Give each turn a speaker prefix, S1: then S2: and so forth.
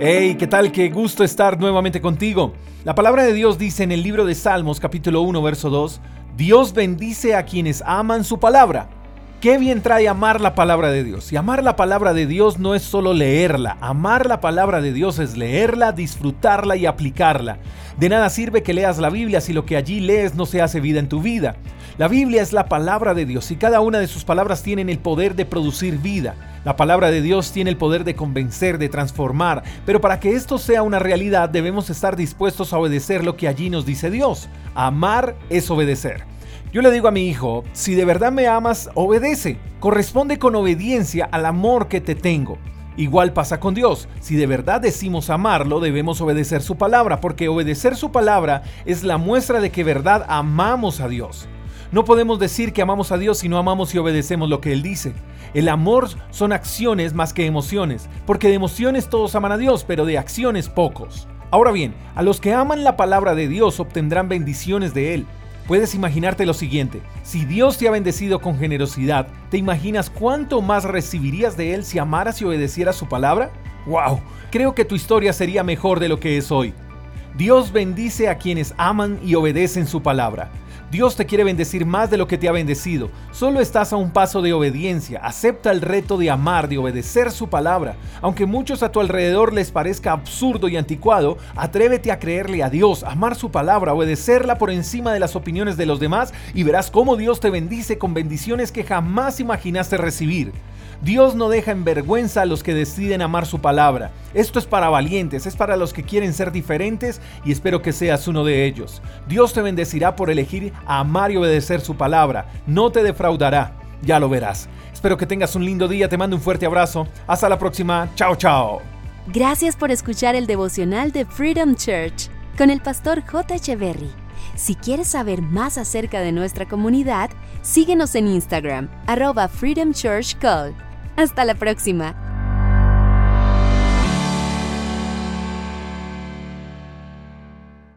S1: Hey, ¿qué tal? Qué gusto estar nuevamente contigo. La palabra de Dios dice en el libro de Salmos capítulo 1 verso 2, Dios bendice a quienes aman su palabra. Qué bien trae amar la palabra de Dios. Y amar la palabra de Dios no es solo leerla. Amar la palabra de Dios es leerla, disfrutarla y aplicarla. De nada sirve que leas la Biblia si lo que allí lees no se hace vida en tu vida. La Biblia es la palabra de Dios y cada una de sus palabras tienen el poder de producir vida. La palabra de Dios tiene el poder de convencer, de transformar, pero para que esto sea una realidad debemos estar dispuestos a obedecer lo que allí nos dice Dios. Amar es obedecer. Yo le digo a mi hijo, si de verdad me amas, obedece. Corresponde con obediencia al amor que te tengo. Igual pasa con Dios. Si de verdad decimos amarlo, debemos obedecer su palabra, porque obedecer su palabra es la muestra de que verdad amamos a Dios. No podemos decir que amamos a Dios si no amamos y obedecemos lo que Él dice. El amor son acciones más que emociones, porque de emociones todos aman a Dios, pero de acciones pocos. Ahora bien, a los que aman la palabra de Dios obtendrán bendiciones de Él. Puedes imaginarte lo siguiente, si Dios te ha bendecido con generosidad, ¿te imaginas cuánto más recibirías de Él si amaras y obedecieras su palabra? ¡Wow! Creo que tu historia sería mejor de lo que es hoy. Dios bendice a quienes aman y obedecen su palabra. Dios te quiere bendecir más de lo que te ha bendecido. Solo estás a un paso de obediencia. Acepta el reto de amar, de obedecer su palabra. Aunque muchos a tu alrededor les parezca absurdo y anticuado, atrévete a creerle a Dios, amar su palabra, obedecerla por encima de las opiniones de los demás y verás cómo Dios te bendice con bendiciones que jamás imaginaste recibir. Dios no deja en vergüenza a los que deciden amar su palabra. Esto es para valientes, es para los que quieren ser diferentes y espero que seas uno de ellos. Dios te bendecirá por elegir amar y obedecer su palabra. No te defraudará, ya lo verás. Espero que tengas un lindo día, te mando un fuerte abrazo. Hasta la próxima, chao chao.
S2: Gracias por escuchar el devocional de Freedom Church con el pastor J. Echeverry. Si quieres saber más acerca de nuestra comunidad, síguenos en Instagram, arroba Freedom Church Call. Hasta la próxima.